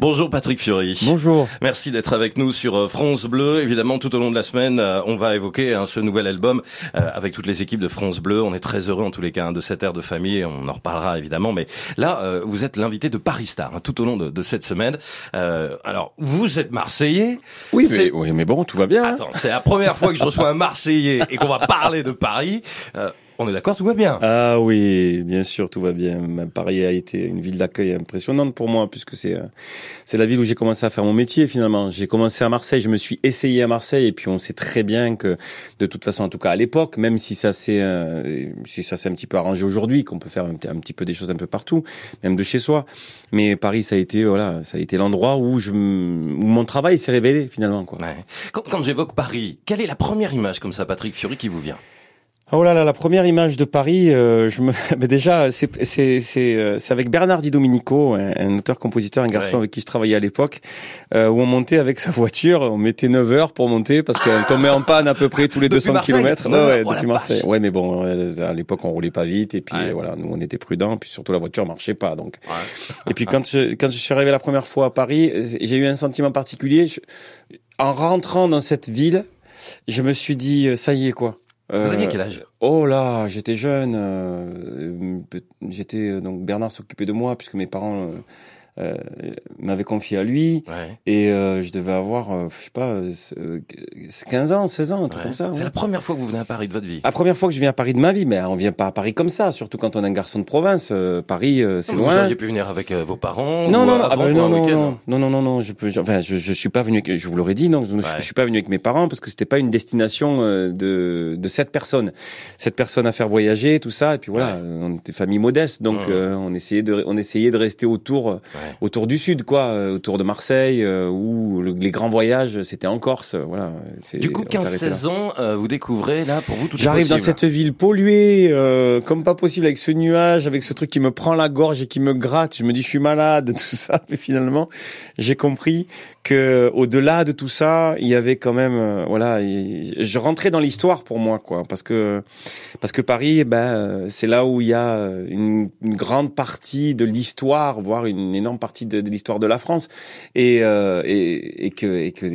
Bonjour Patrick Fiori. Bonjour. Merci d'être avec nous sur euh, France Bleu. Évidemment, tout au long de la semaine, euh, on va évoquer hein, ce nouvel album euh, avec toutes les équipes de France Bleu. On est très heureux en tous les cas hein, de cette ère de famille. On en reparlera évidemment. Mais là, vous êtes l'invité de Paris Star hein, tout au long de, de cette semaine. alors, vous êtes Marseillais. Oui, mais, oui, mais bon, tout va bien. Attends, c'est la première fois que je reçois un Marseillais et qu'on va parler de Paris. On est d'accord, tout va bien. Ah oui, bien sûr, tout va bien. Paris a été une ville d'accueil impressionnante pour moi, puisque c'est euh, c'est la ville où j'ai commencé à faire mon métier finalement. J'ai commencé à Marseille, je me suis essayé à Marseille, et puis on sait très bien que, de toute façon, en tout cas à l'époque, même si ça s'est euh, si ça s'est un petit peu arrangé aujourd'hui, qu'on peut faire un, petit peu des choses un peu partout, même de chez soi, mais Paris, ça a été voilà, ça a été l'endroit où je où mon travail s'est révélé finalement quoi. Ouais. Quand, quand j'évoque Paris, quelle est la première image comme ça, Patrick Fiori, qui vous vient? Oh là là, la première image de Paris, euh, je me, mais déjà, c'est c'est c'est euh, c'est avec Bernard Di Domenico, un, auteur-compositeur, un garçon avec qui je travaillais à l'époque, euh, où on montait avec sa voiture, on mettait 9 heures pour monter parce qu'elle tombait en panne à peu près tous les 200 km. Ouais, ouais, depuis Marseille. Ouais, mais bon, à l'époque on roulait pas vite et puis voilà, nous on était prudents, puis surtout la voiture marchait pas, donc. et puis quand je quand je suis arrivé la première fois à Paris, j'ai eu un sentiment particulier. en rentrant dans cette ville, je me suis dit, ça y est quoi vous aviez quel âge? Oh là, j'étais jeune. Euh, j'étais donc Bernard s'occupait de moi puisque mes parents euh, euh, m'avait confié à lui. Et euh, je devais avoir euh, je sais pas 15 ans 16 ans un truc comme ça c'est la première fois que vous venez à Paris de votre vie. La première fois que je viens à Paris de ma vie mais on vient pas à Paris comme ça surtout quand on est un garçon de province Paris c'est loin. vous auriez pu venir avec vos parents non non non, ah bah, non, non, non, non non non non je peux enfin je, je suis pas venu je vous l'aurais dit non je, je, suis pas venu avec mes parents parce que c'était pas une destination de de cette personne. Cette personne à faire voyager tout ça et puis voilà on était famille modeste donc on essayait de on essayait de rester autour autour du sud, quoi, euh, autour de Marseille, euh, où les grands voyages, c'était en Corse, voilà. Du coup, 15-16 ans, euh, vous découvrez là, pour vous, tout J'arrive dans cette ville polluée, comme pas possible, avec ce nuage, avec ce truc qui me prend la gorge et qui me gratte. Je me dis, je suis malade, tout ça. Mais finalement, j'ai compris que au-delà de tout ça, il y avait quand même, voilà, je rentrais dans l'histoire pour moi, quoi, parce que parce que Paris, ben, c'est là où il y a une, une grande partie de l'histoire, voire une énorme partie de, l'histoire de la France et, euh, et, et, que, et que,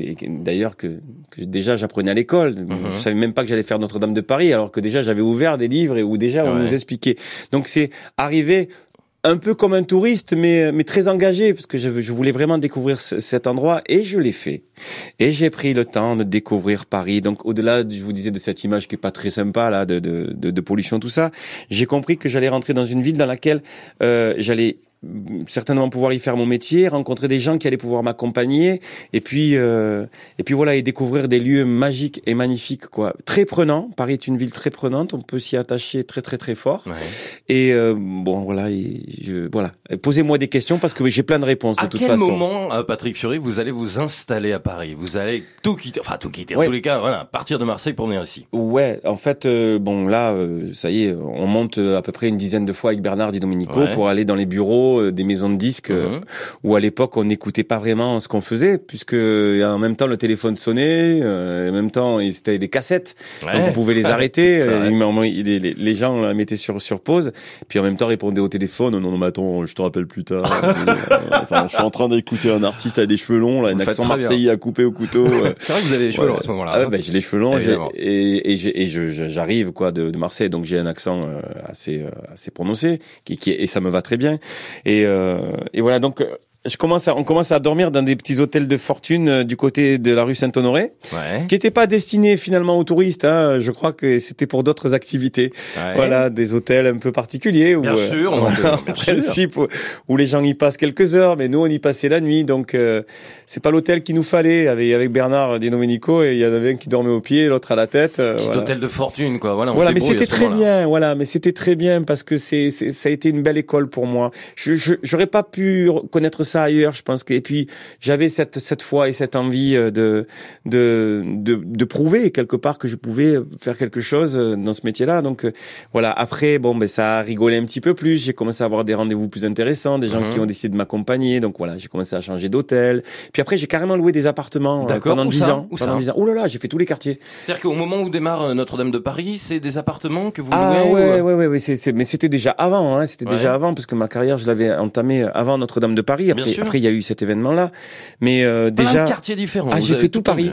d'ailleurs que, que, déjà j'apprenais à l'école. Mhm. Je savais même pas que j'allais faire Notre-Dame de Paris alors que déjà j'avais ouvert des livres et où déjà on nous expliquait. Donc c'est arrivé un peu comme un touriste, mais, mais très engagé, parce que je, je voulais vraiment découvrir cet endroit, et je l'ai fait. Et j'ai pris le temps de découvrir Paris. Donc, au-delà, je vous disais, de cette image qui est pas très sympa, là, de, de, de, pollution, tout ça, j'ai compris que j'allais rentrer dans une ville dans laquelle euh, j'allais certainement pouvoir y faire mon métier, rencontrer des gens qui allaient pouvoir m'accompagner, et puis euh, et puis voilà et découvrir des lieux magiques et magnifiques quoi. Très prenant. Paris est une ville très prenante. On peut s'y attacher très très très fort. Ouais. Et euh, bon voilà, et je, voilà. Posez-moi des questions parce que j'ai plein de réponses de toute façon. À quel moment, euh, Patrick Fury, vous allez vous installer à Paris? Vous allez tout quitter, enfin tout quitter. En tous les cas, voilà, partir de Marseille pour venir ici. Ouais, en fait, euh, bon là, euh, ça y est, on monte à peu près une dizaine de fois avec Bernard Di Domenico pour aller dans les bureaux euh, des maisons de disques euh, mhm. où à l'époque on n'écoutait pas vraiment ce qu'on faisait puisque en même temps le téléphone sonnait, euh, en même temps c'était des cassettes, donc on pouvait les arrêter. les, les, les, gens la mettaient sur sur pause, puis en même temps répondaient au téléphone. Non non mais attends, je te rappelle plus tard. attends, je suis en train d'écouter un artiste avec des cheveux longs, là, un accent marseillais à couper au couteau. C'est vrai que vous avez les cheveux longs à ce moment-là. Ah, ben, j'ai les cheveux longs et, et, et j'arrive quoi de, de, Marseille, donc j'ai un accent assez assez prononcé qui, qui et ça me va très bien. Et, euh, et voilà, donc euh, je commence à, on commence à dormir dans des petits hôtels de fortune euh, du côté de la rue Saint-Honoré, ouais. qui n'étaient pas destinés finalement aux touristes. Hein. Je crois que c'était pour d'autres activités. Ouais. Voilà, des hôtels un peu particuliers. Où, bien sûr, en principe, où, les gens y passent quelques heures, mais nous on y passait la nuit. Donc euh, c'est pas l'hôtel qu'il nous fallait. Avec, avec Bernard Di Domenico, et il y en avait un qui dormait au pied, l'autre à la tête. Euh, Petit hôtel de fortune, quoi. Voilà, voilà mais c'était très bien. Voilà, mais c'était très bien parce que c'est, ça a été une belle école pour moi. Je, j'aurais pas pu connaître ça ailleurs. Je pense que et puis j'avais cette cette foi et cette envie euh, de de de, de prouver quelque part que je pouvais faire quelque chose euh, dans ce métier-là. Donc euh, voilà. Après, bon, ben ça a rigolé un petit peu plus. J'ai commencé à avoir des rendez-vous plus intéressants, des gens mhm. qui ont décidé de m'accompagner. Donc voilà, j'ai commencé à changer d'hôtel. Puis après, j'ai carrément loué des appartements pendant dix ans. Où pendant dix ans. Oh là là, j'ai fait tous les quartiers. C'est-à-dire qu'au moment où démarre Notre-Dame de Paris, c'est des appartements que vous ah, louez. ouais, ouais, ouais, ouais, c'est, mais c'était déjà avant. Hein, c'était déjà avant parce que ma carrière, je l'avais entamée avant Notre-Dame de Paris. Après, Bien et sûr. après, il y a eu cet événement-là. Mais euh, Plein déjà, de quartiers différents. ah, j'ai fait tout Paris.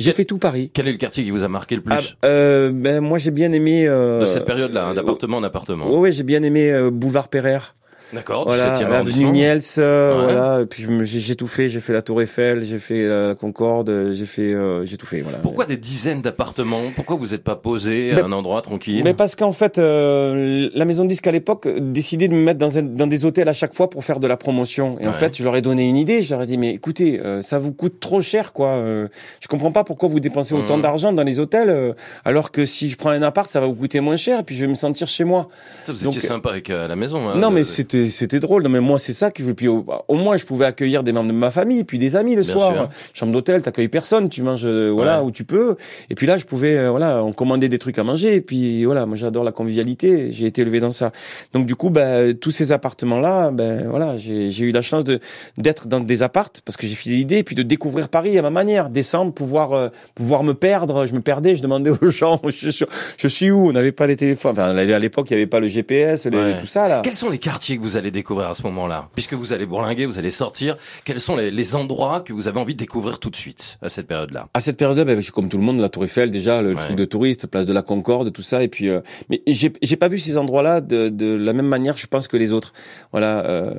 J'ai fait tout Paris. Quel est le quartier qui vous a marqué le plus Ah, euh, ben moi j'ai bien aimé. Euh, de cette période-là, hein, d'appartement en appartement ouais, j'ai bien aimé euh, Boulevard Pereire. D'accord, Voilà, 7e l'avenue arrondissement. Niels, euh, Ouais. voilà. Et puis j'ai tout fait. J'ai fait la Tour Eiffel, j'ai fait euh, la Concorde, j'ai fait, euh, j'ai tout fait. Voilà. Pourquoi des dizaines d'appartements? Pourquoi vous n'êtes pas posé à un endroit tranquille? Mais parce qu'en fait, euh, la maison de disque à l'époque décidait de me mettre dans, un- dans des hôtels à chaque fois pour faire de la promotion. Et en fait, je leur ai donné une idée. Je leur ai dit, mais écoutez, euh, ça vous coûte trop cher, quoi. Euh, je comprends pas pourquoi vous dépensez autant Mhm. d'argent dans les hôtels, euh, alors que si je prends un appart, ça va vous coûter moins cher, et puis je vais me sentir chez moi. Vous étiez donc, sympa avec la maison. hein, non, mais c'était c'était drôle. Non, mais moi, c'est ça que je veux. Puis au, au moins, je pouvais accueillir des membres de ma famille, puis des amis le Bien soir. sûr. Chambre d'hôtel, t'accueilles personne, tu manges euh, voilà Ouais. où tu peux. Et puis là, je pouvais euh, voilà, on commandait des trucs à manger. Et puis voilà, moi j'adore la convivialité. J'ai été élevé dans ça. Donc du coup, ben tous ces appartements là, ben voilà, j'ai eu la chance de d'être dans des appartes parce que j'ai filé l'idée, et puis de découvrir Paris à ma manière, descendre, pouvoir euh, pouvoir me perdre. Je me perdais, je demandais aux gens, je, suis- je suis où? On n'avait pas les téléphones. Enfin, à l'époque, il y avait pas le GPS, les- Ouais. tout ça là. Quels sont les quartiers que vous allez découvrir à ce moment-là Puisque vous allez bourlinguer, vous allez sortir, quels sont les, les endroits que vous avez envie de découvrir tout de suite à cette période-là? À cette période-là, ben, je suis comme tout le monde, la Tour Eiffel déjà, le Ouais. truc de touriste, place de la Concorde, tout ça. Et puis, euh, mais j'ai j'ai pas vu ces endroits-là de, de la même manière, je pense que les autres. Voilà. Euh,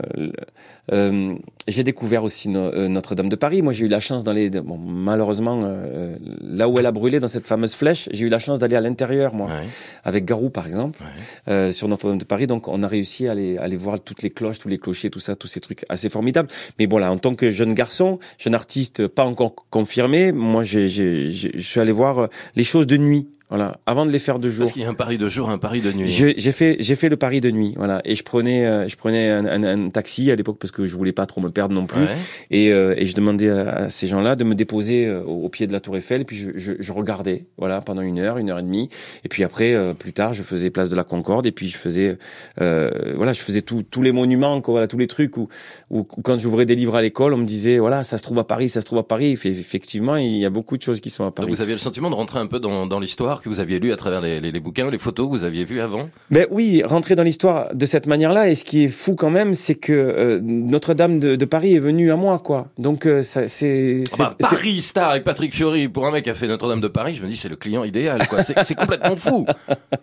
euh, j'ai découvert aussi no- euh, Notre-Dame de Paris. Moi, j'ai eu la chance d'aller, bon, malheureusement, euh, là où elle a brûlé dans cette fameuse flèche, j'ai eu la chance d'aller à l'intérieur, moi, Ouais. avec Garou par exemple, Ouais. euh, sur Notre-Dame de Paris. Donc, on a réussi à aller, à aller voir toutes les cloches, tous les clochers, tout ça, tous ces trucs assez formidables. Mais bon, là, en tant que jeune garçon, jeune artiste, pas encore confirmé, moi, je suis allé voir les choses de nuit. Voilà, avant de les faire de jour. Parce qu'il y a un pari de jour, un pari de nuit. J'ai fait, j'ai fait le pari de nuit, voilà, et je prenais, euh, je prenais un, un- un taxi à l'époque parce que je voulais pas trop me perdre non plus, Ouais. et, euh, et je demandais à, à ces gens-là de me déposer euh, au, au pied de la Tour Eiffel, et puis je, je, je regardais, voilà, pendant une heure, une heure et demie, et puis après, euh, plus tard, je faisais place de la Concorde, et puis je faisais, euh, voilà, je faisais tout- tous les monuments, quoi, voilà, tous les trucs où, où, où quand j'ouvrais des livres à l'école, on me disait, voilà, ça se trouve à Paris, ça se trouve à Paris. Effectivement, il y a beaucoup de choses qui sont à Donc Paris. vous aviez le sentiment de rentrer un peu dans, dans l'histoire que vous aviez lu à travers les, les, les bouquins, les photos que vous aviez vues avant Ben oui, rentrer dans l'histoire de cette manière-là. Et ce qui est fou quand même, c'est que euh, Notre-Dame de, de Paris est venue à moi, quoi. Donc euh, ça, c'est, Ah bah, Paris Star avec Patrick Fiori pour un mec qui a fait Notre-Dame de Paris, je me dis c'est le client idéal quoi. C'est complètement fou.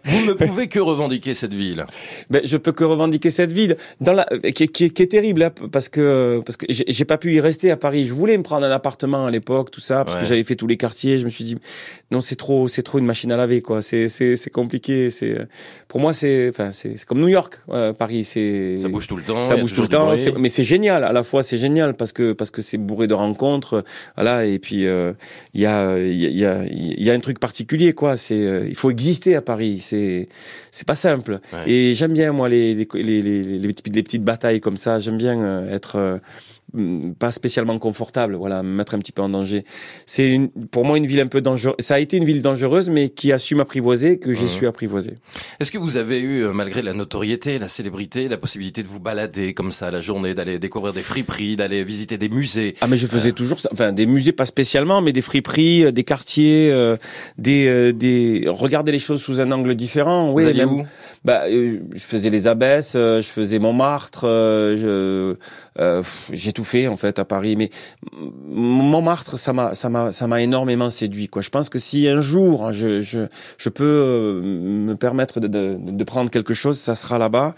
Vous ne pouvez que revendiquer cette ville. ben, je peux que revendiquer cette ville dans la, euh, qui, est- qui, est- qui est terrible, hein, parce que parce que j'ai j'ai pas pu y rester à Paris. Je voulais me prendre un appartement à l'époque, tout ça, parce Ouais. que j'avais fait tous les quartiers. Je me suis dit non, c'est trop, c'est trop une machine à laver, quoi. C'est c'est compliqué. C'est pour moi, c'est enfin c'est comme New York, euh, Paris. C'est Ça bouge tout le temps. ça bouge tout le temps mais c'est génial à la fois c'est génial parce que parce que c'est bourré de rencontres voilà et puis euh, il y a il y a il y a il y a un truc particulier quoi c'est euh, il faut exister à Paris c'est c'est pas simple Ouais. et j'aime bien moi les les les les, les, petites, les petites batailles comme ça j'aime bien être pas spécialement confortable voilà me mettre un petit peu en danger c'est pour moi une ville un peu dangereuse ça a été une ville dangereuse mais qui a su m'apprivoiser que j'ai Mhm. su apprivoiser Est-ce que vous avez eu, euh, malgré la notoriété, la célébrité, la possibilité de vous balader comme ça la journée, d'aller découvrir des friperies, d'aller visiter des musées? Ah mais je faisais toujours ça. enfin des musées pas spécialement mais des friperies, euh, des quartiers, euh, des euh, des regarder les choses sous un angle différent. Oui, Vous même- où? bah euh, je faisais les abbesses, euh, je faisais Montmartre, euh, je euh, j'ai tout fait en fait à Paris mais Montmartre ça m'a ça m'a ça m'a énormément séduit quoi. Je pense que si un jour hein, je je je peux euh, me permettre de, de de prendre quelque chose, ça sera là-bas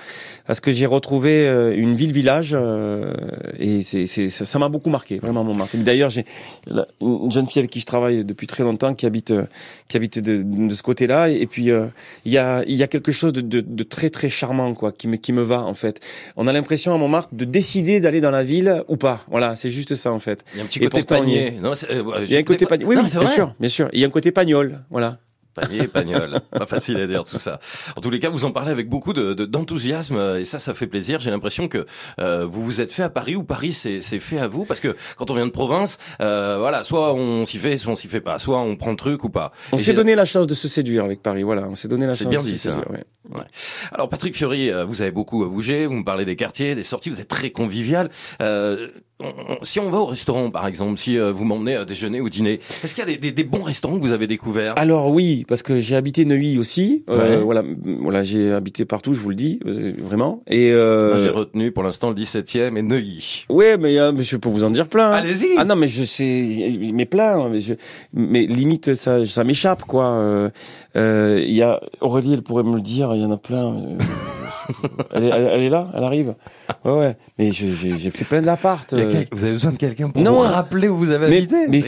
parce que j'ai retrouvé euh, une ville village euh, et c'est c'est ça m'a beaucoup marqué vraiment Montmartre. D'ailleurs, j'ai une jeune fille avec qui je travaille depuis très longtemps qui habite qui habite de, de ce côté-là et puis il y a il y a quelque chose de, de, de très très charmant quoi qui me qui me va en fait. On a l'impression à Montmartre de décider d'aller dans la ville ou pas. Voilà, c'est juste ça en fait. Il y a un petit Et côté pourtant, il y panier. Non, euh, y a un côté panier. Oui, Non, oui, bien vrai. sûr, bien sûr. Il y a un côté pagnol, voilà. Panier, pagnol. Pas facile à dire tout ça. En tous les cas, vous en parlez avec beaucoup de de- d'enthousiasme euh, et ça, ça fait plaisir. J'ai l'impression que euh, vous vous êtes fait à Paris ou Paris c'est c'est fait à vous parce que quand on vient de province, euh, voilà, soit on s'y fait, soit on s'y fait pas, soit on prend le truc ou pas. On s'est donné la chance de se séduire avec Paris, voilà. On s'est donné la C'est chance bien de se dit, ça. séduire. ouais. Ouais. Alors Patrick Fiori, euh, vous avez beaucoup bougé, vous me parlez des quartiers, des sorties, vous êtes très convivial. Euh, si on va au restaurant, par exemple, si euh, vous m'emmenez à déjeuner ou dîner, est-ce qu'il y a des, des, bons restaurants que vous avez découverts? Alors oui, parce que j'ai habité Neuilly aussi. Euh, voilà, voilà, j'ai habité partout, je vous le dis, euh, vraiment. Et j'ai retenu pour l'instant le 17e et Neuilly. Oui, mais, mais je peux vous en dire plein. Hein. Allez-y. Ah non, mais je sais, mais plein. Mais, je, mais limite, ça, ça m'échappe, quoi. Il y a Aurélie, elle pourrait me le dire. Il y en a plein. elle, est, elle, est, là, elle arrive. Ouais, ouais. Mais j'ai fait plein d'appart. Euh. Vous avez besoin de quelqu'un pour vous rappeler où vous avez habité? Mais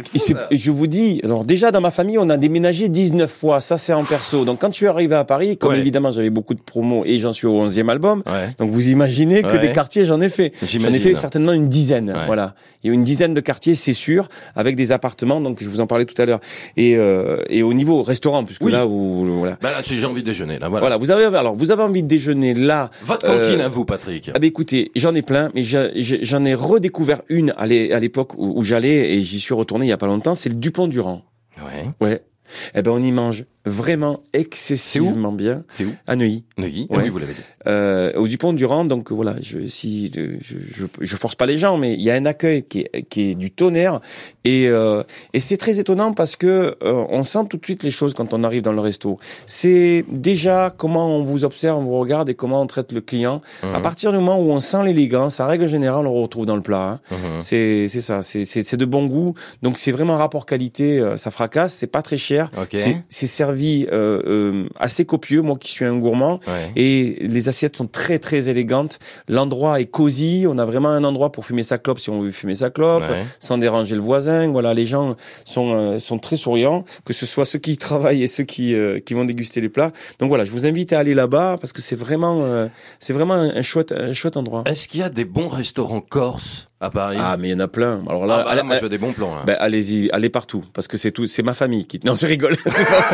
je vous dis, alors déjà dans ma famille, on a déménagé 19 fois. Ça, c'est en perso. Donc quand tu es arrivé à Paris, comme évidemment j'avais beaucoup de promos et j'en suis au 11e album, donc vous imaginez que des quartiers, j'en ai fait. J'en ai fait certainement une dizaine. Voilà. Il y a une dizaine de quartiers, c'est sûr, avec des appartements. Donc je vous en parlais tout à l'heure. Et, euh, et au niveau restaurant, puisque là, vous, voilà. Bah là, j'ai envie de déjeuner. Là, voilà. voilà. Vous avez alors vous avez envie de déjeuner là. Votre cantine euh, à vous, Patrick. Ah bah écoutez, j'en ai plein, mais j'en ai redécouvert une à l'époque où, j'allais et j'y suis retourné il y a pas longtemps. C'est le Dupont Durand. Ouais. Ouais. Eh ben on y mange vraiment excessivement bien. C'est où À Neuilly. Neuilly, oui, vous l'avez dit. Euh, au Dupont Durand, donc voilà, je, si je, je, je, force pas les gens, mais il y a un accueil qui est, qui est du tonnerre et, euh, et c'est très étonnant parce que euh, on sent tout de suite les choses quand on arrive dans le resto. C'est déjà comment on vous observe, on vous regarde et comment on traite le client. À mhm. partir du moment où on sent l'élégance, à règle générale, on le retrouve dans le plat. Hein. Mhm. C'est c'est ça, c'est c'est de bon goût. Donc c'est vraiment un rapport qualité, euh, ça fracasse, c'est pas très cher. C'est servi euh, euh, assez copieux, moi qui suis un gourmand. Et les assiettes sont très très élégantes. L'endroit est cosy. On a vraiment un endroit pour fumer sa clope si on veut fumer sa clope, sans déranger le voisin. Voilà, les gens sont euh, sont très souriants, que ce soit ceux qui travaillent et ceux qui euh, qui vont déguster les plats. Donc voilà, je vous invite à aller là-bas parce que c'est vraiment c'est vraiment un chouette un chouette endroit. Est-ce qu'il y a des bons restaurants corses? À Paris Ah, mais il y en a plein. Alors là, ah bah moi je veux des bons plans. Là. Ben, allez-y, allez partout, parce que c'est tout, c'est ma famille qui. Non, je rigole.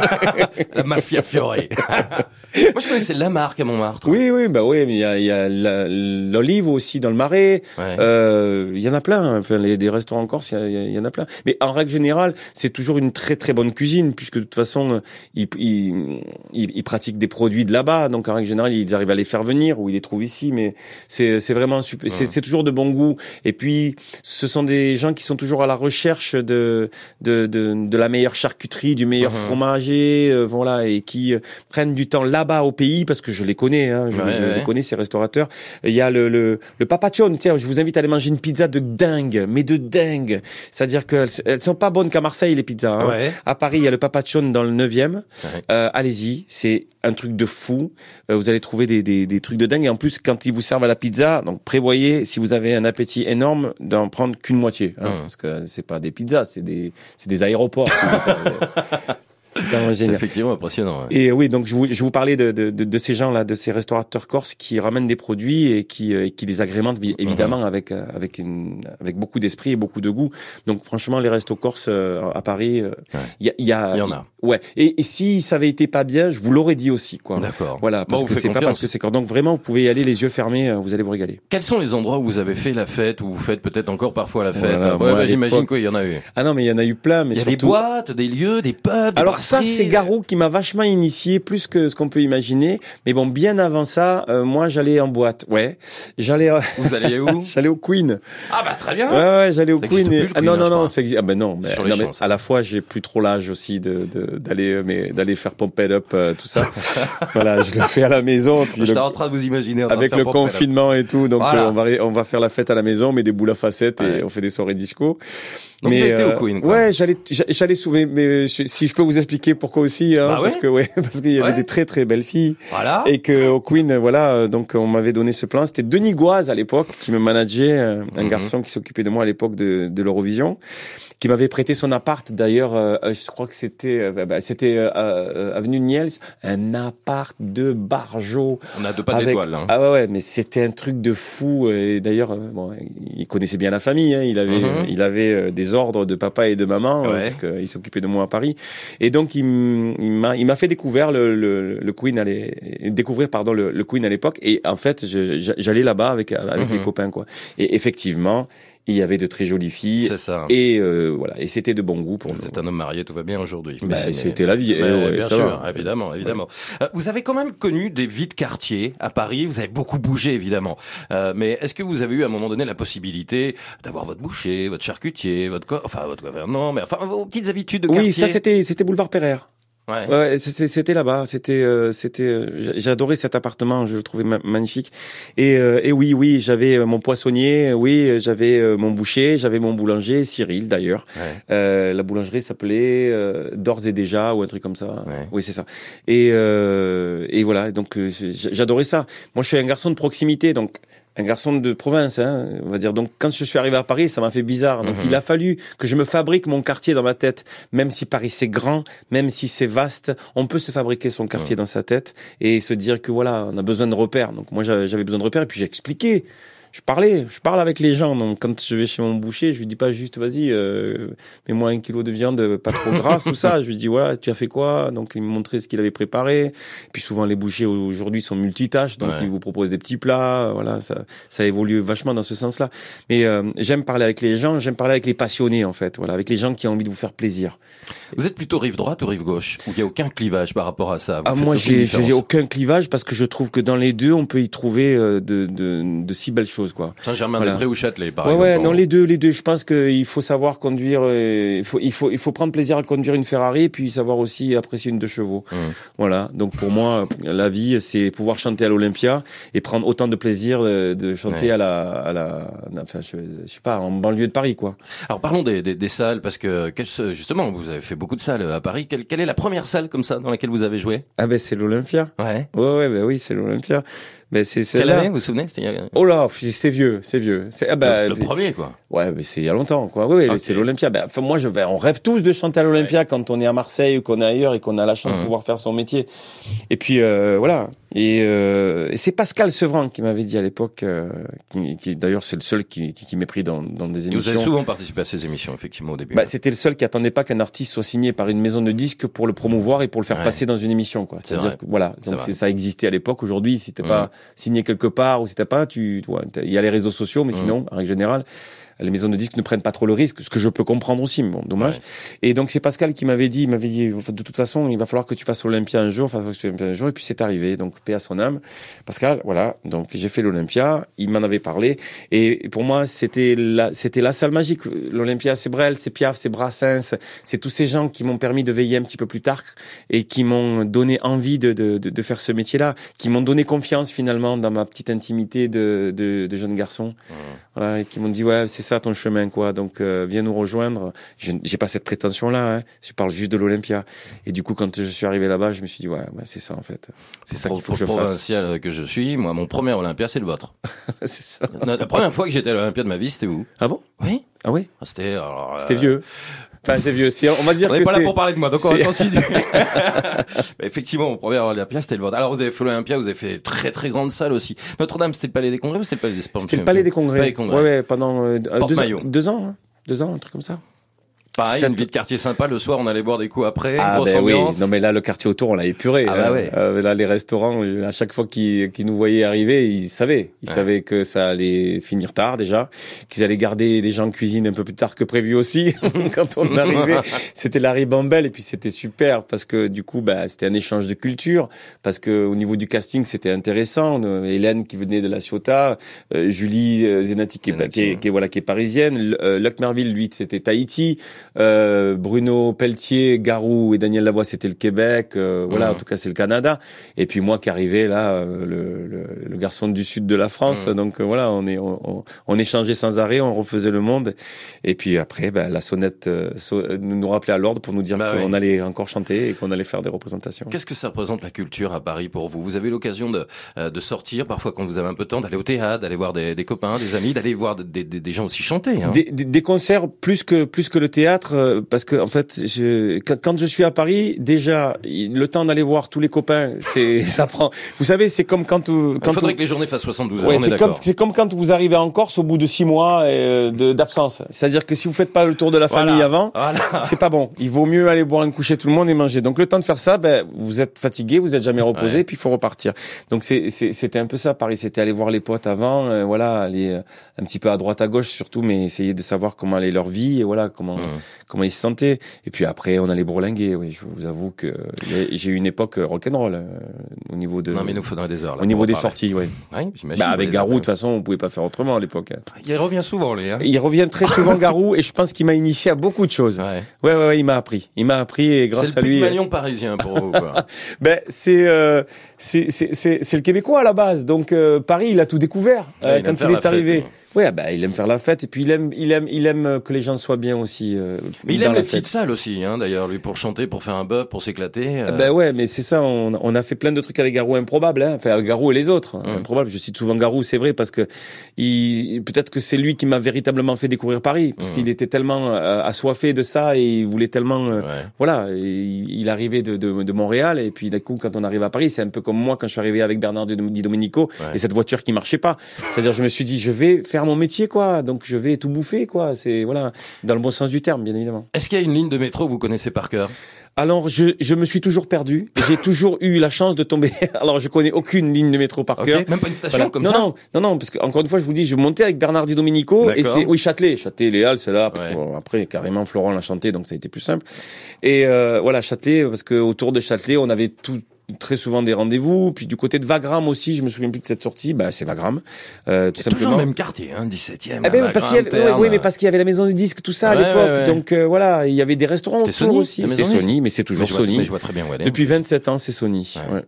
la mafia Fiore. moi je connaissais la marque à Montmartre. Oui, oui, bah oui, mais il y a, y a l'olive aussi dans le Marais. Euh, il y en a plein. Enfin, les, des restaurants en Corse, il y, en a plein. Mais en règle générale, c'est toujours une très très bonne cuisine, puisque de toute façon, ils, ils, ils, pratiquent des produits de là-bas. Donc en règle générale, ils arrivent à les faire venir ou ils les trouvent ici. Mais c'est c'est vraiment super. C'est toujours de bon goût. Et puis, ce sont des gens qui sont toujours à la recherche de de, de, de la meilleure charcuterie, du meilleur uh-huh. fromager, euh, voilà, et qui euh, prennent du temps là-bas au pays parce que je les connais, hein, je, les connais ces restaurateurs. Il y a le le, le papachon, tiens, je vous invite à aller manger une pizza de dingue, mais de dingue. C'est-à-dire qu'elles elles sont pas bonnes qu'à Marseille les pizzas. Hein. À Paris, il y a le papachon dans le 9e. Euh, allez-y, c'est un truc de fou. Euh, vous allez trouver des, des, des, trucs de dingue. Et en plus, quand ils vous servent à la pizza, donc prévoyez, si vous avez un appétit énorme, d'en prendre qu'une moitié. Hein, mmh. Parce que c'est pas des pizzas, c'est des, c'est des aéroports. C'est effectivement impressionnant. Et oui, donc je vous, je vous parlais de, de, de, ces gens-là, de ces restaurateurs corses qui ramènent des produits et qui, euh, qui les agrémentent évidemment mhm. avec euh, avec une, avec beaucoup d'esprit et beaucoup de goût. Donc franchement, les restos corses euh, à Paris, il y, a, y, a, il y en a. Ouais. Et, et si ça avait été pas bien, je vous l'aurais dit aussi, quoi. D'accord. Voilà, parce que c'est pas parce que c'est Donc vraiment, vous pouvez y aller les yeux fermés, vous allez vous régaler. Quels sont les endroits où vous avez fait la fête, où vous faites peut-être encore parfois la fête? Ouais, bah, J'imagine qu'il y en a eu. Ah non, mais il y en a eu plein. Mais il y a des boîtes, des lieux, des pubs. Alors ça, c'est Garou qui m'a vachement initié, plus que ce qu'on peut imaginer. Mais bon, bien avant ça, euh, moi, j'allais en boîte. Ouais, j'allais. Euh, Vous alliez où J'allais au Queen. Ah bah très bien. Ouais, ouais, j'allais au Queen. ah, non, non, non, c'est ah ben non. Mais, non mais à la fois, j'ai plus trop l'âge aussi de d'aller, euh, mais d'aller faire pump it up, tout ça. voilà, je le fais à la maison. J'étais en train de vous imaginer. avec le confinement et tout, donc on va on va faire la fête à la maison, mais des boules à facettes et on fait des soirées disco. Donc mais vous au Queen. Quoi. Ouais, j'allais j'allais souvent mais si je peux vous expliquer pourquoi aussi hein, bah parce que ouais parce qu'il y avait des très très belles filles. Voilà. Et que au Queen voilà donc on m'avait donné ce plan, c'était Denis Goise à l'époque qui me manageait un mhm. garçon qui s'occupait de moi à l'époque de de l'Eurovision qui m'avait prêté son appart. D'ailleurs, euh, euh, je crois que c'était euh, bah, c'était euh, avenue Niels, un appart de Barjo. On a deux pas d'étoiles. Hein. Ah ouais, ouais, mais c'était un truc de fou. Et d'ailleurs, bon, il connaissait bien la famille. Hein. Il avait mhm. il avait des ordres de papa et de maman ouais. parce qu'il s'occupait de moi à Paris. Et donc il m'a il m'a fait découvrir le, le, le Queen à découvrir pardon le, le Queen à l'époque. Et en fait, j'allais là-bas avec avec les mhm. copains quoi. Et effectivement il y avait de très jolies filles. C'est ça. Et euh, voilà, et c'était de bon goût pour nous. êtes un homme marié, tout va bien aujourd'hui. Bah, c'est- c'était la vie. Ouais, bien ça sûr, va. évidemment, évidemment. Euh, vous avez quand même connu des vies de quartier à Paris. Vous avez beaucoup bougé, évidemment. Euh, mais est-ce que vous avez eu à un moment donné la possibilité d'avoir votre boucher, votre charcutier, votre enfin votre non, mais enfin vos petites habitudes de quartier Oui, ça c'était c'était boulevard Pereire. Ouais. C'était là-bas. C'était, euh, c'était. euh, j'a- J'ai adoré cet appartement. Je le trouvais ma- magnifique. Et, euh, et oui, oui, j'avais euh, mon poissonnier. Oui, j'avais euh, mon boucher. J'avais mon boulanger, Cyril d'ailleurs. Ouais. Euh, la boulangerie s'appelait euh, D'ores et déjà ou un truc comme ça. Ouais. Oui, c'est ça. Et euh, et voilà. Donc j'adorais ça. Moi, je suis un garçon de proximité, donc un garçon de province, hein, on va dire. Donc quand je suis arrivé à Paris, ça m'a fait bizarre. Donc Mhm. il a fallu que je me fabrique mon quartier dans ma tête. Même si Paris c'est grand, même si c'est vaste, on peut se fabriquer son quartier dans sa tête et se dire que voilà, on a besoin de repères. Donc moi j'avais j'avais besoin de repères et puis j'ai expliqué. Je parlais, je parle avec les gens. Donc quand je vais chez mon boucher, je lui dis pas juste vas-y, euh, mets-moi un kilo de viande pas trop grasse ou ça. Je lui dis voilà, tu as fait quoi? Donc il me montrait ce qu'il avait préparé. Et puis souvent les bouchers aujourd'hui sont multitâches, donc Ouais. ils vous proposent des petits plats. Voilà, ça ça évolue vachement dans ce sens-là. Mais euh, j'aime parler avec les gens, j'aime parler avec les passionnés en fait. Voilà, avec les gens qui ont envie de vous faire plaisir. Vous êtes plutôt rive droite ou rive gauche? Où il y a aucun clivage par rapport à ça? Vous Ah, moi, j'ai aucun clivage parce que je trouve que dans les deux, on peut y trouver euh, de, de, de si belles choses, quoi. Saint-Germain-des-Prés Voilà. ou Châtelet, par ouais, exemple. ouais, non, les deux, les deux. Je pense qu'il faut savoir conduire, euh, il faut, il faut, il faut prendre plaisir à conduire une Ferrari et puis savoir aussi apprécier une deux chevaux. Mmh. Voilà. Donc pour moi, la vie, c'est pouvoir chanter à l'Olympia et prendre autant de plaisir euh, de chanter Ouais. à la, à la, enfin, je, je sais pas, en banlieue de Paris, quoi. Alors parlons des, des, des salles, parce que justement, vous avez fait beaucoup de salles à Paris. Quelle, quelle est la première salle comme ça dans laquelle vous avez joué? Ah ben c'est l'Olympia. Ouais. Ouais, ouais, ben oui, c'est l'Olympia. Ben c'est c'est Quelle là. année, vous vous souvenez C'était il y a- Oh là, c'est vieux, c'est vieux. C'est ah ben, le, le premier, quoi. Ouais, mais c'est il y a longtemps, quoi. Oui, oui, Ok. c'est l'Olympia. Ben, enfin, moi, je vais, on rêve tous de chanter à l'Olympia quand on est à Marseille ou qu'on est ailleurs et qu'on a la chance de pouvoir faire son métier. Et puis, euh, voilà. Et, euh, et c'est Pascal Sevran qui m'avait dit à l'époque, euh, qui, qui d'ailleurs c'est le seul qui, qui, qui m'est pris dans, dans des Et vous avez émissions. souvent participé à ces émissions, effectivement, au début. Bah, c'était le seul qui attendait pas qu'un artiste soit signé par une maison de disques pour le promouvoir et pour le faire Ouais. passer dans une émission, quoi. C'est C'est-à-dire voilà, donc ça existait à l'époque. Aujourd'hui, t'es Mhm. pas signé quelque part ou si t'as pas, tu, il y a les réseaux sociaux, mais sinon, en règle générale, les maisons de disques ne prennent pas trop le risque, ce que je peux comprendre aussi, mais bon, dommage. Ouais. Et donc c'est Pascal qui m'avait dit, il m'avait dit, de toute façon, il va falloir que tu fasses l'Olympia un jour, enfin, que tu fasses l'Olympia un jour, et puis c'est arrivé. Donc paix à son âme, Pascal, voilà. Donc j'ai fait l'Olympia, il m'en avait parlé, et pour moi c'était la, c'était la salle magique. L'Olympia, c'est Brel, c'est Piaf, c'est Brassens, c'est tous ces gens qui m'ont permis de veiller un petit peu plus tard et qui m'ont donné envie de, de, de, de faire ce métier-là, qui m'ont donné confiance finalement dans ma petite intimité de, de, de jeune garçon. Voilà, et qui m'ont dit ouais c'est ça ton chemin quoi. Donc euh, viens nous rejoindre. Je j'ai pas cette prétention là hein. je parle juste de l'Olympia. Et du coup quand je suis arrivé là-bas je me suis dit ouais, ouais c'est ça en fait. C'est ça qu'il faut que je fasse. provincial que je suis, moi, mon premier Olympia, c'est le vôtre. c'est ça. La, la première fois que j'étais à l'Olympia de ma vie, c'était où ah bon? Oui. ah oui? Ah, C'était, c'était euh, vieux enfin c'est vieux c'est on va dire On que pas là pour parler de moi, donc on va continuer. Effectivement, mon premier Olympia, c'était le vôtre. Alors, vous avez fait l'Olympia, vous avez fait très très grande salle aussi. Notre-Dame, c'était le Palais des Congrès ou c'était le Palais des Sports c'était le palais des congrès, Palais des Congrès. ouais ouais pendant euh, deux, ans, deux ans hein. deux ans un truc comme ça Pareil, Ça une vie de quartier sympa. Le soir, on allait boire des coups après. Ah grosse ben oui, non mais là le quartier autour on l'a épuré. Ah bah hein. ouais. Euh, là les restaurants, à chaque fois qu'ils nous voyaient arriver, ils savaient, ils Ouais. savaient que ça allait finir tard déjà, qu'ils allaient garder des gens en cuisine un peu plus tard que prévu aussi. Quand on arrivait, c'était la ribambelle et puis c'était super parce que du coup bah c'était un échange de culture parce que au niveau du casting c'était intéressant. Hélène qui venait de la Ciotat, euh, Julie euh, Zenati qui, est- qui est, ouais. qui est- voilà qui est parisienne, L- euh, Luc Merville lui c'était Tahiti. Euh, Bruno Pelletier, Garou et Daniel Lavoie, c'était le Québec. euh, voilà, Mhm. en tout cas, c'est le Canada. Et puis moi qui arrivais là, euh, le, le, le garçon du sud de la France. Mhm. Donc euh, voilà, on est on, on- on échangeait sans arrêt, on refaisait le monde. Et puis après, ben, la sonnette euh, so- nous rappelait à l'ordre pour nous dire Bah qu'on oui. allait encore chanter et qu'on allait faire des représentations. Qu'est-ce que ça représente la culture à Paris pour vous? Vous avez l'occasion de, de sortir, parfois quand vous avez un peu de temps, d'aller au théâtre, d'aller voir des, des copains, des amis, d'aller voir des, des, des gens aussi chanter. Hein? Des, des, des concerts plus que plus que le théâtre. Euh, parce que en fait, je, quand, je suis à Paris, déjà il- le temps d'aller voir tous les copains, c'est ça prend. Vous savez, c'est comme quand vous- Il quand faudrait vous- que les journées fassent 72 heures, Ouais, c'est comme d'accord. c'est comme quand vous arrivez en Corse au bout de six mois euh, d'absence. C'est-à-dire que si vous faites pas le tour de la famille Voilà. avant, Voilà. c'est pas bon. Il vaut mieux aller boire un coucher tout le monde et manger. Donc le temps de faire ça, ben vous êtes fatigué, vous êtes jamais reposé, Ouais. puis il faut repartir. Donc c'était un peu ça. Paris, c'était aller voir les potes avant, euh, voilà, aller euh, un petit peu à droite à gauche surtout, mais essayer de savoir comment allait leur vie et voilà comment Mhm. Comment ils se sentaient. Et puis après, on allait bourlinguer. Oui, je vous avoue que j'ai eu une époque rock'n'roll euh, au niveau de Non, mais nous faudrait des heures. là, au niveau des parler. sorties, oui. J'imagine. Bah, avec Garou, de toute façon, on pouvait pas faire autrement à l'époque. hein. Il revient souvent, les. Hein. Il revient très souvent Garou et je pense qu'il m'a initié à beaucoup de choses. Ouais. Ouais, ouais, ouais, il m'a appris. Il m'a appris et grâce C'est à le lui. euh, Pygmalion parisien pour vous, quoi. Ben c'est euh, c'est le Québécois à la base. Donc euh, Paris, il a tout découvert euh, il quand il est arrivé. lui. Ouais, bah il aime faire la fête et puis il aime il aime il aime que les gens soient bien aussi. euh, Mais il aime la les fête. petites salles aussi, hein, d'ailleurs, lui, pour chanter, pour faire un bœuf, pour s'éclater. euh, Ben ouais, mais c'est ça. On, on a fait plein de trucs avec Garou improbable, hein. enfin avec Garou et les autres. hein. Mm. Improbable. Je cite souvent Garou, c'est vrai parce que il peut-être que c'est lui qui m'a véritablement fait découvrir Paris parce Mm. qu'il était tellement euh, assoiffé de ça et il voulait tellement. euh, ouais. Voilà, il, il arrivait de, de, de Montréal et puis d'un coup quand on arrive à Paris, c'est un peu comme moi quand je suis arrivé avec Bernard Di Domenico Ouais. et cette voiture qui marchait pas. C'est-à-dire je me suis dit je vais faire mon métier quoi, donc je vais tout bouffer quoi. C'est voilà dans le bon sens du terme bien évidemment. Est-ce qu'il y a une ligne de métro que vous connaissez par cœur? Alors, je, je me suis toujours perdu. J'ai toujours eu la chance de tomber. Alors, je connais aucune ligne de métro par cœur. Même pas une station Voilà. comme non, ça? non, non, non, parce que encore une fois, je vous dis, je montais avec Bernard Di Domenico et c'est oui Châtelet, Châtelet, les Halles, c'est là. Ouais. Bon, après, carrément, Florent l'a chanté, donc ça a été plus simple. Et euh, voilà, Châtelet, parce que autour de Châtelet, on avait tout très souvent des rendez-vous. Puis du côté de Wagram aussi, je me souviens plus de cette sortie. Bah, c'est Wagram, euh, tout C'est toujours simplement. le même quartier, hein, 17e. Ah ben, à parce qu'il y avait, ouais, oui, mais parce qu'il y avait la maison du disque, tout ça à l'époque. ouais. Donc euh, voilà, il y avait des restaurants autour Sony, aussi. C'était Sony, mais c'est Mais toujours vois- Sony. mais je vois très bien où elle est. Depuis 27 ans, c'est Sony. Ouais.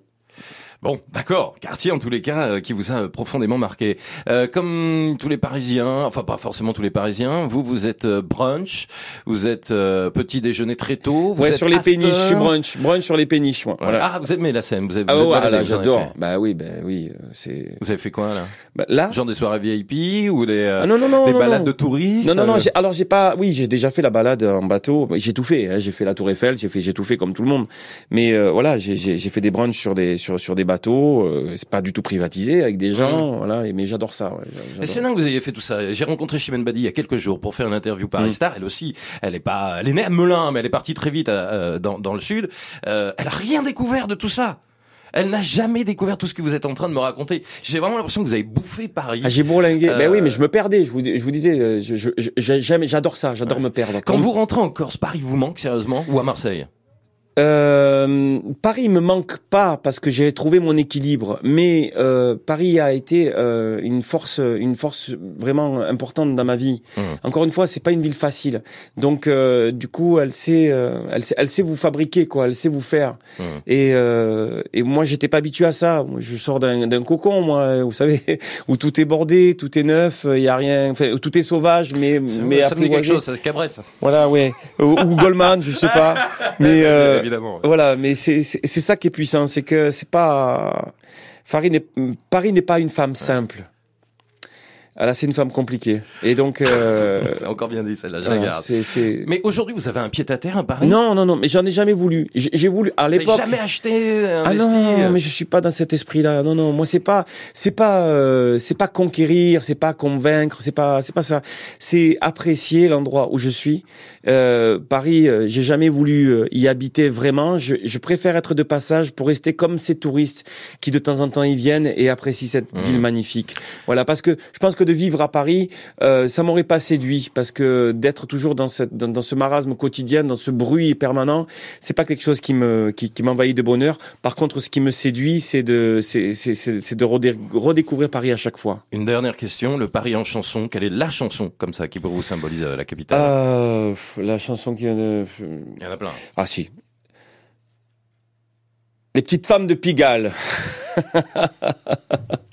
Ouais. Bon, d'accord. Quartier, en tous les cas, euh, qui vous a euh, profondément marqué. Euh, comme tous les Parisiens, enfin pas forcément tous les Parisiens, vous, vous êtes euh, brunch, vous êtes euh, petit déjeuner très tôt, vous Ouais, êtes sur les after. péniches, je suis brunch. Brunch sur les péniches, moi. Voilà. Ah, vous aimez la scène, vous avez, Ah vous êtes ouais, baladé, là, vous en avez j'adore. Bah oui, ben oui, c'est. Vous avez fait quoi là? Bah, là. Genre des soirées VIP ou des, euh, Ah non non non. des balades de touristes? Non non non. j'ai- Alors j'ai pas. Oui, j'ai déjà fait la balade en bateau. J'ai tout fait. Hein. J'ai fait la Tour Eiffel. J'ai fait j'ai tout fait comme tout le monde. Mais euh, voilà, j'ai j'ai j'ai fait des brunchs sur des sur sur des bateaux. Euh, c'est pas du tout privatisé avec des gens. Voilà. Et mais j'adore ça. Ouais. Mais c'est dingue que vous ayez fait tout ça. J'ai rencontré Chimène Badi il y a quelques jours pour faire une interview Paris Mm. Star. Elle aussi, elle est pas, elle est née à Melun, mais elle est partie très vite euh, dans, dans le sud. Euh, elle a rien découvert de tout ça. Elle n'a jamais découvert tout ce que vous êtes en train de me raconter. J'ai vraiment l'impression que vous avez bouffé Paris. Ah, j'ai bourlingué. Euh, Ben oui, mais je me perdais. Je vous, je vous disais, euh, j'adore ça. J'adore me perdre. Quand Comme- vous rentrez en Corse, Paris vous manque sérieusement ou à Marseille? Euh, Paris me manque pas parce que j'ai trouvé mon équilibre, mais euh, Paris a été euh, une force, une force vraiment importante dans ma vie. Mmh. Encore une fois, c'est pas une ville facile, donc euh, du coup, elle sait, euh, elle sait, elle sait vous fabriquer quoi, elle sait vous faire. Mmh. Et euh, et moi, j'étais pas habitué à ça. Je sors d'un cocon, moi, vous savez, où tout est bordé, tout est neuf, il y a rien, enfin, où tout est sauvage, mais mais ça me dit quelque chose, ça se cabrette. Voilà, ouais, ou, ou Goldman, je sais pas, mais. Voilà, mais c'est ça qui est puissant, c'est que c'est pas Paris n'est pas une femme simple. Ah là, c'est une femme compliquée. Et donc euh, C'est encore bien dit celle-là, je voilà, regarde. c'est c'est Mais aujourd'hui, vous avez un pied à terre à Paris non non non, mais j'en ai jamais voulu. J'ai j'ai voulu à l'époque. jamais acheté, Ah investi non, mais je suis pas dans cet esprit-là. Non, non, moi c'est pas, c'est pas, euh, c'est pas conquérir, c'est pas convaincre, c'est pas, c'est pas ça. C'est apprécier l'endroit où je suis. Euh, Paris, euh, j'ai jamais voulu euh, y habiter vraiment. Je, je préfère être de passage pour rester comme ces touristes qui de temps en temps y viennent et apprécient cette Mmh. ville magnifique. Voilà, parce que je pense que de vivre à Paris, euh, ça m'aurait pas séduit parce que d'être toujours dans cette, dans, dans ce marasme quotidien, dans ce bruit permanent, c'est pas quelque chose qui me qui, qui m'envahit de bonheur. Par contre, ce qui me séduit, c'est de c'est c'est c'est c'est de redé- redécouvrir Paris à chaque fois. Une dernière question, le Paris en chanson, quelle est la chanson comme ça qui pour vous symbolise euh, la capitale? Euh, la chanson qui vient de Il y en a plein. ah si. Les petites femmes de Pigalle.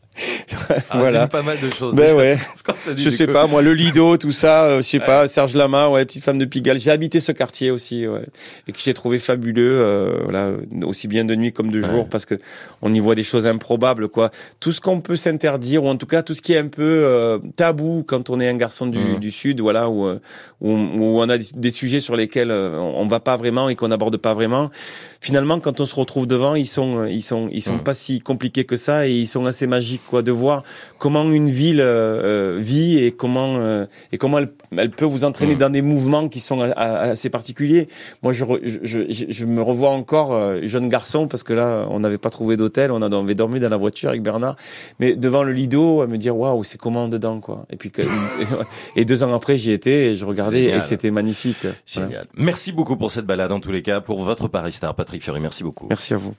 Ah, voilà. pas mal de choses. Ben ouais. je sais pas, moi, le Lido, tout ça, euh, je sais pas, Serge Lama, ouais, petite femme de Pigalle. J'ai habité ce quartier aussi, ouais, et que j'ai trouvé fabuleux, euh, voilà, aussi bien de nuit comme de jour, parce que on y voit des choses improbables, quoi. Tout ce qu'on peut s'interdire, ou en tout cas tout ce qui est un peu euh, tabou quand on est un garçon du, mmh. du sud, voilà, où, où, où, on a des sujets sur lesquels on, on va pas vraiment et qu'on n'aborde pas vraiment. Finalement, quand on se retrouve devant, ils sont, ils sont, ils sont mmh. pas si compliqués que ça et ils sont assez magiques, quoi, de voir comment une ville euh, euh, vit et comment euh, et comment elle, elle, peut vous entraîner mmh. dans des mouvements qui sont assez particuliers. Moi, je, je, je, je me revois encore jeune garçon parce que là, on n'avait pas trouvé d'hôtel, on avait dormi dans la voiture avec Bernard, mais devant le Lido, à me dire waouh, c'est comment dedans, quoi. Et puis et deux ans après, j'y étais et je regardais et c'était magnifique. Génial. Merci beaucoup pour cette balade en tous les cas, pour votre Paris Star, Patrick Fiori. Merci beaucoup. Merci à vous.